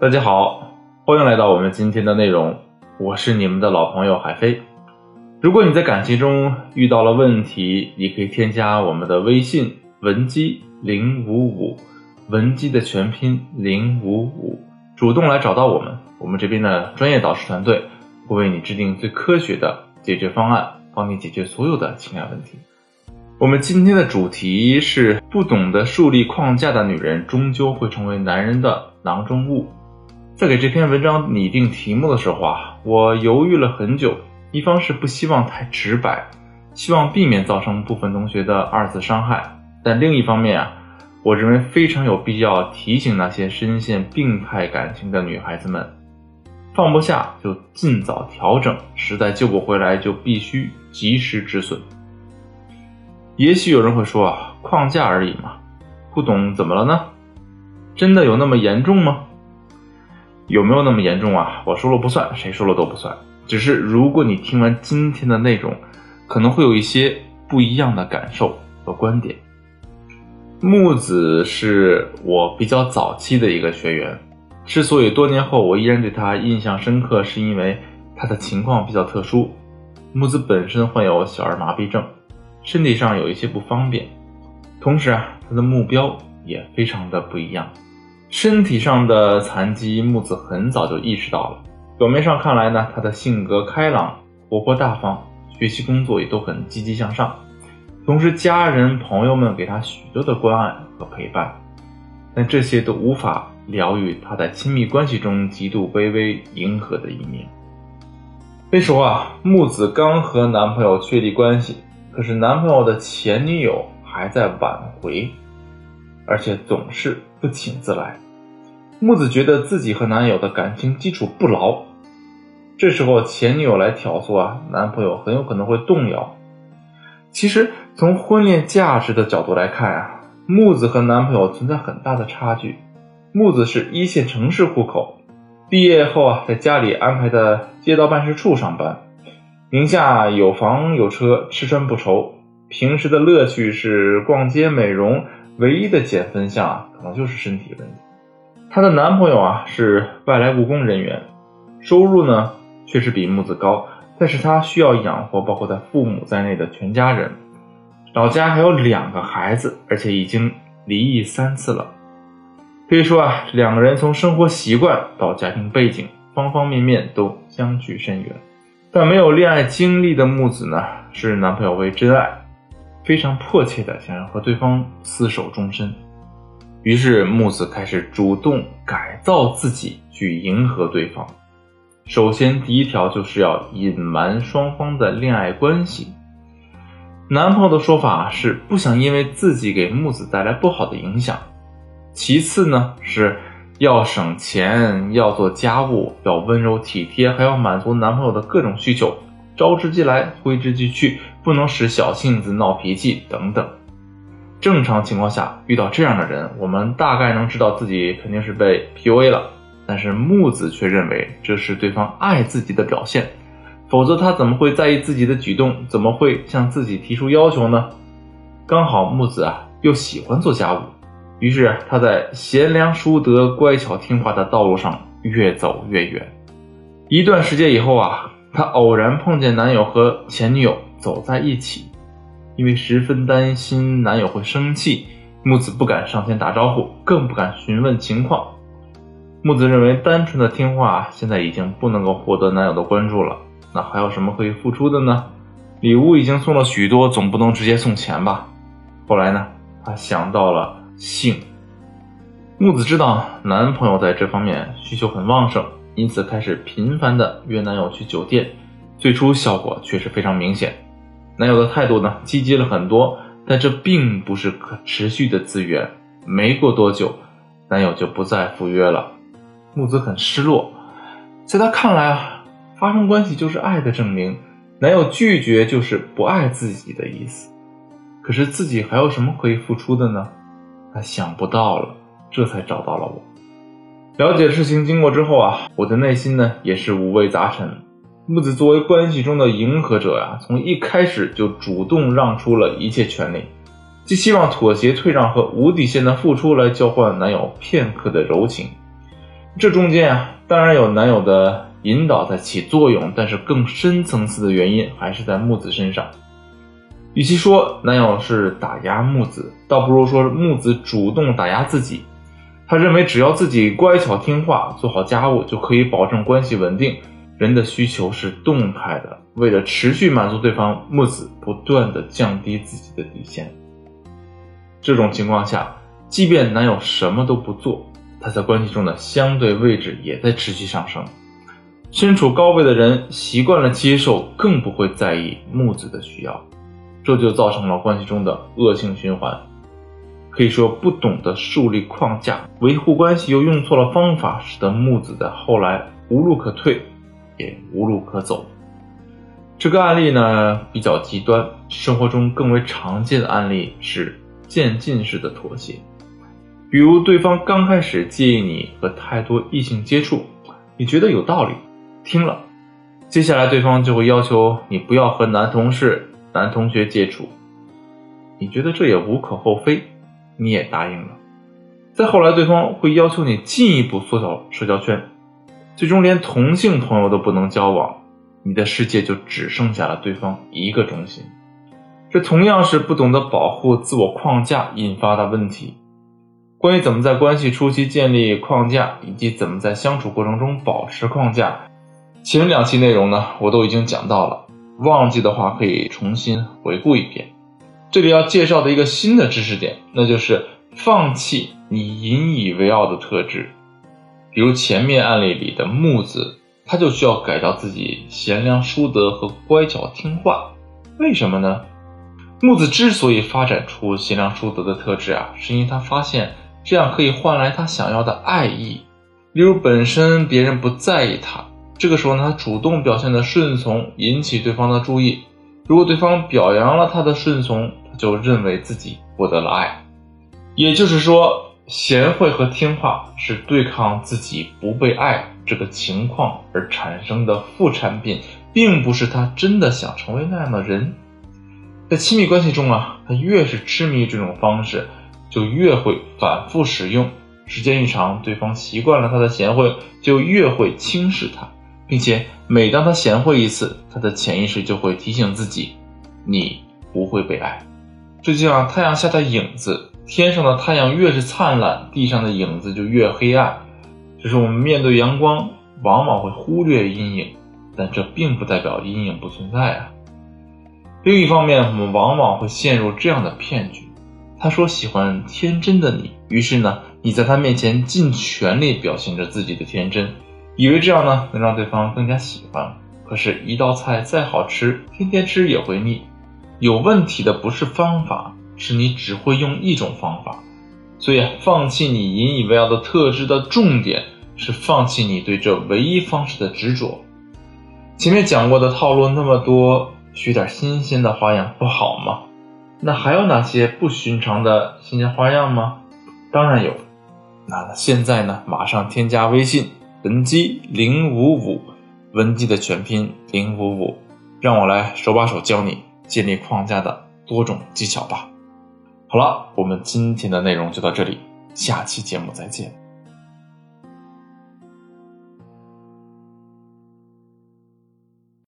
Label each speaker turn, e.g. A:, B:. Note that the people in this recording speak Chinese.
A: 大家好，欢迎来到我们今天的内容，我是你们的老朋友海飞。如果你在感情中遇到了问题，你可以添加我们的微信文姬零五五，文姬的全拼零五五，主动来找到我们，我们这边的专业导师团队会为你制定最科学的解决方案，帮你解决所有的情感问题。我们今天的主题是：不懂得树立框架的女人，终究会成为男人的囊中物。在给这篇文章拟定题目的时候啊，我犹豫了很久。一方是不希望太直白，希望避免造成部分同学的二次伤害；但另一方面啊，我认为非常有必要提醒那些深陷病态感情的女孩子们：放不下就尽早调整，实在救不回来就必须及时止损。也许有人会说啊，框架而已嘛，不懂怎么了呢？真的有那么严重吗？有没有那么严重啊？我说了不算，谁说了都不算。只是如果你听完今天的内容，可能会有一些不一样的感受和观点。木子是我比较早期的一个学员，之所以多年后我依然对他印象深刻，是因为他的情况比较特殊。木子本身患有小儿麻痹症。身体上有一些不方便，同时啊，他的目标也非常的不一样。身体上的残疾，木子很早就意识到了。表面上看来呢，他的性格开朗、活泼大方，学习工作也都很积极向上。同时，家人朋友们给他许多的关爱和陪伴，但这些都无法疗愈他在亲密关系中极度卑微、迎合的一面。那时候啊，木子刚和男朋友确立关系。可是男朋友的前女友还在挽回，而且总是不请自来。木子觉得自己和男友的感情基础不牢，这时候前女友来挑唆啊，男朋友很有可能会动摇。其实从婚恋价值的角度来看啊，木子和男朋友存在很大的差距。木子是一线城市户口，毕业后啊，在家里安排的街道办事处上班。名下有房有车，吃穿不愁。平时的乐趣是逛街美容，唯一的减分项啊，可能就是身体问题。她的男朋友啊是外来务工人员，收入呢确实比木子高，但是他需要养活包括他父母在内的全家人，老家还有两个孩子，而且已经离异三次了。可以说啊，两个人从生活习惯到家庭背景，方方面面都相距甚远。但没有恋爱经历的木子呢，视男朋友为真爱，非常迫切的想要和对方厮守终身。于是木子开始主动改造自己，去迎合对方。首先，第一条就是要隐瞒双方的恋爱关系。男朋友的说法是不想因为自己给木子带来不好的影响。其次呢是。要省钱，要做家务，要温柔体贴，还要满足男朋友的各种需求，招之即来，挥之即去，不能使小性子、闹脾气等等。正常情况下，遇到这样的人，我们大概能知道自己肯定是被 PUA 了。但是木子却认为这是对方爱自己的表现，否则他怎么会在意自己的举动？怎么会向自己提出要求呢？刚好木子啊，又喜欢做家务。于是他在贤良淑德、乖巧听话的道路上越走越远。一段时间以后啊，她偶然碰见男友和前女友走在一起，因为十分担心男友会生气，木子不敢上前打招呼，更不敢询问情况。木子认为单纯的听话现在已经不能够获得男友的关注了，那还有什么可以付出的呢？礼物已经送了许多，总不能直接送钱吧？后来呢，他想到了。性，木子知道男朋友在这方面需求很旺盛，因此开始频繁的约男友去酒店。最初效果确实非常明显，男友的态度呢积极了很多，但这并不是可持续的资源。没过多久，男友就不再赴约了。木子很失落，在他看来啊，发生关系就是爱的证明，男友拒绝就是不爱自己的意思。可是自己还有什么可以付出的呢？他想不到了，这才找到了我。了解事情经过之后啊，我的内心呢也是五味杂陈。木子作为关系中的迎合者呀，从一开始就主动让出了一切权利，既希望妥协退让和无底线的付出来交换男友片刻的柔情，这中间啊，当然有男友的引导在起作用，但是更深层次的原因还是在木子身上。与其说男友是打压木子，倒不如说木子主动打压自己。他认为只要自己乖巧听话，做好家务，就可以保证关系稳定。人的需求是动态的，为了持续满足对方，木子不断的降低自己的底线。这种情况下，即便男友什么都不做，他在关系中的相对位置也在持续上升。身处高位的人习惯了接受，更不会在意木子的需要。这就造成了关系中的恶性循环，可以说不懂得树立框架，维护关系又用错了方法，使得木子在后来无路可退，也无路可走。这个案例呢比较极端，生活中更为常见的案例是渐进式的妥协，比如对方刚开始介意你和太多异性接触，你觉得有道理，听了，接下来对方就会要求你不要和男同事。男同学接触，你觉得这也无可厚非，你也答应了。再后来，对方会要求你进一步缩小社交圈，最终连同性朋友都不能交往，你的世界就只剩下了对方一个中心。这同样是不懂得保护自我框架引发的问题。关于怎么在关系初期建立框架，以及怎么在相处过程中保持框架，前两期内容呢，我都已经讲到了。忘记的话可以重新回顾一遍。这里要介绍的一个新的知识点，那就是放弃你引以为傲的特质。比如前面案例里的木子，他就需要改掉自己贤良淑德和乖巧听话。为什么呢？木子之所以发展出贤良淑德的特质啊，是因为他发现这样可以换来他想要的爱意。例如，本身别人不在意他。这个时候呢，他主动表现的顺从，引起对方的注意。如果对方表扬了他的顺从，就认为自己获得了爱。也就是说，贤惠和听话是对抗自己不被爱这个情况而产生的副产品，并不是他真的想成为那样的人。在亲密关系中啊，他越是痴迷这种方式，就越会反复使用。时间一长，对方习惯了他的贤惠，就越会轻视他。并且每当他贤惠一次，他的潜意识就会提醒自己：你不会被爱。这就像太阳下的影子，天上的太阳越是灿烂，地上的影子就越黑暗。只是我们面对阳光，往往会忽略阴影，但这并不代表阴影不存在啊。另一方面，我们往往会陷入这样的骗局：他说喜欢天真的你，于是呢，你在他面前尽全力表现着自己的天真。以为这样呢能让对方更加喜欢，可是，一道菜再好吃，天天吃也会腻。有问题的不是方法，是你只会用一种方法。所以，放弃你引以为傲的特质的重点是放弃你对这唯一方式的执着。前面讲过的套路那么多，学点新鲜的花样不好吗？那还有哪些不寻常的新鲜花样吗？当然有。那现在呢，马上添加微信。文姬零五五，文姬的全拼零五五，让我来手把手教你建立框架的多种技巧吧。好了，我们今天的内容就到这里，下期节目再见。